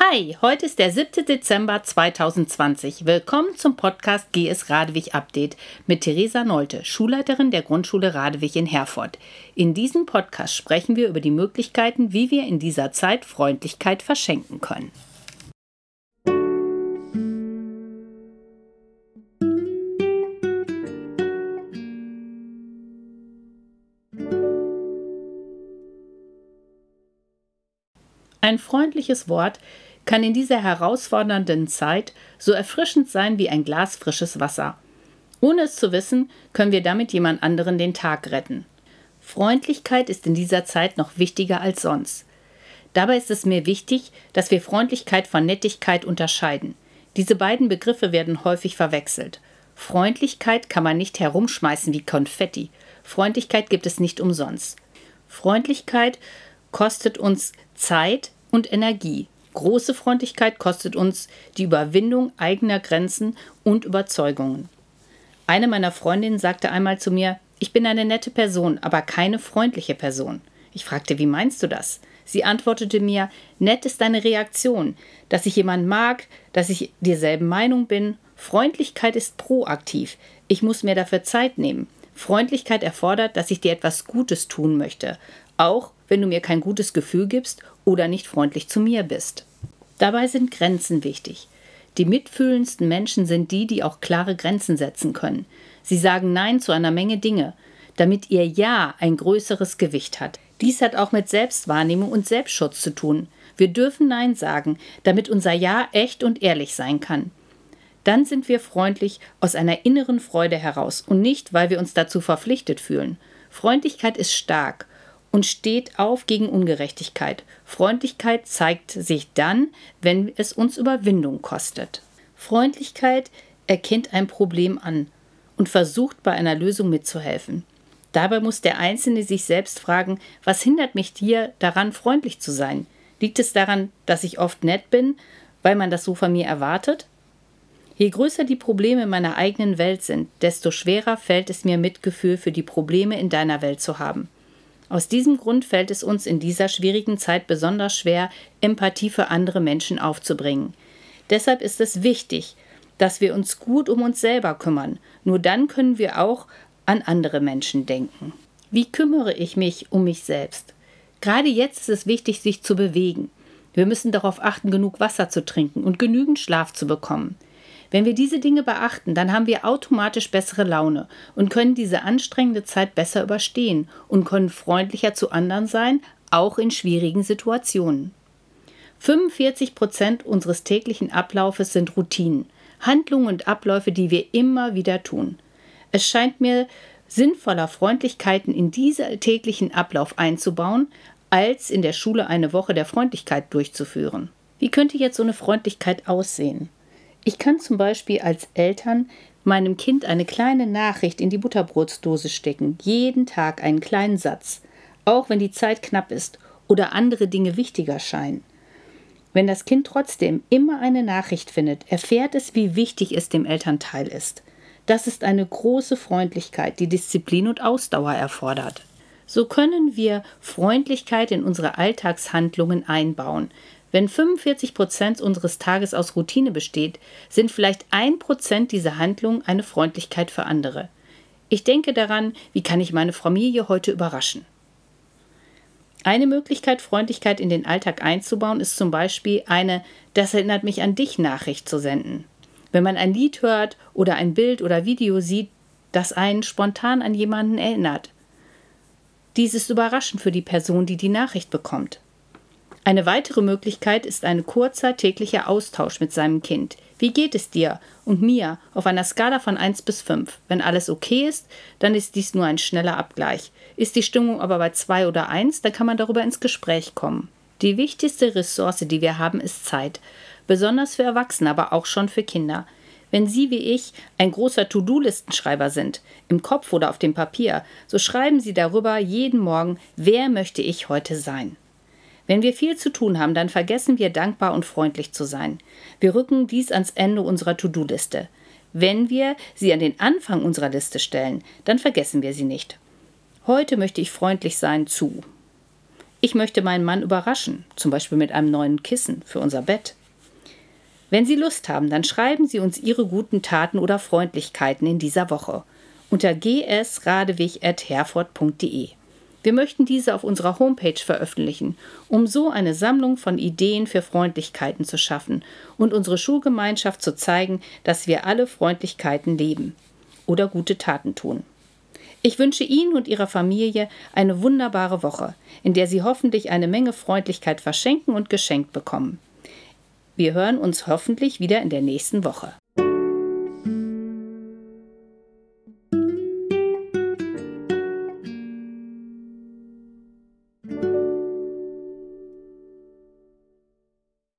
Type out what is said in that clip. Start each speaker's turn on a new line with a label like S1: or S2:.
S1: Hi, heute ist der 7. Dezember 2020. Willkommen zum Podcast GS Radewig Update mit Theresa Nolte, Schulleiterin der Grundschule Radewig in Herford. In diesem Podcast sprechen wir über die Möglichkeiten, wie wir in dieser Zeit Freundlichkeit verschenken können. Ein freundliches Wort kann in dieser herausfordernden Zeit so erfrischend sein wie ein Glas frisches Wasser. Ohne es zu wissen, können wir damit jemand anderen den Tag retten. Freundlichkeit ist in dieser Zeit noch wichtiger als sonst. Dabei ist es mir wichtig, dass wir Freundlichkeit von Nettigkeit unterscheiden. Diese beiden Begriffe werden häufig verwechselt. Freundlichkeit kann man nicht herumschmeißen wie Konfetti. Freundlichkeit gibt es nicht umsonst. Freundlichkeit kostet uns Zeit und Energie. Große Freundlichkeit kostet uns die Überwindung eigener Grenzen und Überzeugungen. Eine meiner Freundinnen sagte einmal zu mir, ich bin eine nette Person, aber keine freundliche Person. Ich fragte, wie meinst du das? Sie antwortete mir, nett ist deine Reaktion, dass ich jemand mag, dass ich derselben Meinung bin. Freundlichkeit ist proaktiv. Ich muss mir dafür Zeit nehmen. Freundlichkeit erfordert, dass ich dir etwas Gutes tun möchte, auch wenn du mir kein gutes Gefühl gibst oder nicht freundlich zu mir bist. Dabei sind Grenzen wichtig. Die mitfühlendsten Menschen sind die, die auch klare Grenzen setzen können. Sie sagen Nein zu einer Menge Dinge, damit ihr Ja ein größeres Gewicht hat. Dies hat auch mit Selbstwahrnehmung und Selbstschutz zu tun. Wir dürfen Nein sagen, damit unser Ja echt und ehrlich sein kann. Dann sind wir freundlich aus einer inneren Freude heraus und nicht, weil wir uns dazu verpflichtet fühlen. Freundlichkeit ist stark und steht auf gegen Ungerechtigkeit. Freundlichkeit zeigt sich dann, wenn es uns Überwindung kostet. Freundlichkeit erkennt ein Problem an und versucht bei einer Lösung mitzuhelfen. Dabei muss der Einzelne sich selbst fragen, was hindert mich dir daran, freundlich zu sein? Liegt es daran, dass ich oft nett bin, weil man das so von mir erwartet? Je größer die Probleme meiner eigenen Welt sind, desto schwerer fällt es mir, Mitgefühl für die Probleme in deiner Welt zu haben. Aus diesem Grund fällt es uns in dieser schwierigen Zeit besonders schwer, Empathie für andere Menschen aufzubringen. Deshalb ist es wichtig, dass wir uns gut um uns selber kümmern. Nur dann können wir auch an andere Menschen denken. Wie kümmere ich mich um mich selbst? Gerade jetzt ist es wichtig, sich zu bewegen. Wir müssen darauf achten, genug Wasser zu trinken und genügend Schlaf zu bekommen. Wenn wir diese Dinge beachten, dann haben wir automatisch bessere Laune und können diese anstrengende Zeit besser überstehen und können freundlicher zu anderen sein, auch in schwierigen Situationen. 45 Prozent unseres täglichen Ablaufes sind Routinen, Handlungen und Abläufe, die wir immer wieder tun. Es scheint mir sinnvoller, Freundlichkeiten in diesen täglichen Ablauf einzubauen, als in der Schule eine Woche der Freundlichkeit durchzuführen. Wie könnte jetzt so eine Freundlichkeit aussehen? Ich kann zum Beispiel als Eltern meinem Kind eine kleine Nachricht in die Butterbrotsdose stecken, jeden Tag einen kleinen Satz, auch wenn die Zeit knapp ist oder andere Dinge wichtiger scheinen. Wenn das Kind trotzdem immer eine Nachricht findet, erfährt es, wie wichtig es dem Elternteil ist. Das ist eine große Freundlichkeit, die Disziplin und Ausdauer erfordert. So können wir Freundlichkeit in unsere Alltagshandlungen einbauen, wenn 45 Prozent unseres Tages aus Routine besteht, sind vielleicht ein Prozent dieser Handlung eine Freundlichkeit für andere. Ich denke daran, wie kann ich meine Familie heute überraschen? Eine Möglichkeit, Freundlichkeit in den Alltag einzubauen, ist zum Beispiel eine Das erinnert mich an dich Nachricht zu senden. Wenn man ein Lied hört oder ein Bild oder Video sieht, das einen spontan an jemanden erinnert. Dies ist überraschend für die Person, die die Nachricht bekommt. Eine weitere Möglichkeit ist ein kurzer täglicher Austausch mit seinem Kind. Wie geht es dir und mir auf einer Skala von 1 bis 5? Wenn alles okay ist, dann ist dies nur ein schneller Abgleich. Ist die Stimmung aber bei 2 oder 1, dann kann man darüber ins Gespräch kommen. Die wichtigste Ressource, die wir haben, ist Zeit. Besonders für Erwachsene, aber auch schon für Kinder. Wenn Sie wie ich ein großer To-Do-Listenschreiber sind, im Kopf oder auf dem Papier, so schreiben Sie darüber jeden Morgen, wer möchte ich heute sein. Wenn wir viel zu tun haben, dann vergessen wir dankbar und freundlich zu sein. Wir rücken dies ans Ende unserer To-Do-Liste. Wenn wir sie an den Anfang unserer Liste stellen, dann vergessen wir sie nicht. Heute möchte ich freundlich sein zu. Ich möchte meinen Mann überraschen, zum Beispiel mit einem neuen Kissen für unser Bett. Wenn Sie Lust haben, dann schreiben Sie uns Ihre guten Taten oder Freundlichkeiten in dieser Woche unter gsradewig.herford.de. Wir möchten diese auf unserer Homepage veröffentlichen, um so eine Sammlung von Ideen für Freundlichkeiten zu schaffen und unsere Schulgemeinschaft zu zeigen, dass wir alle Freundlichkeiten leben oder gute Taten tun. Ich wünsche Ihnen und Ihrer Familie eine wunderbare Woche, in der Sie hoffentlich eine Menge Freundlichkeit verschenken und geschenkt bekommen. Wir hören uns hoffentlich wieder in der nächsten Woche.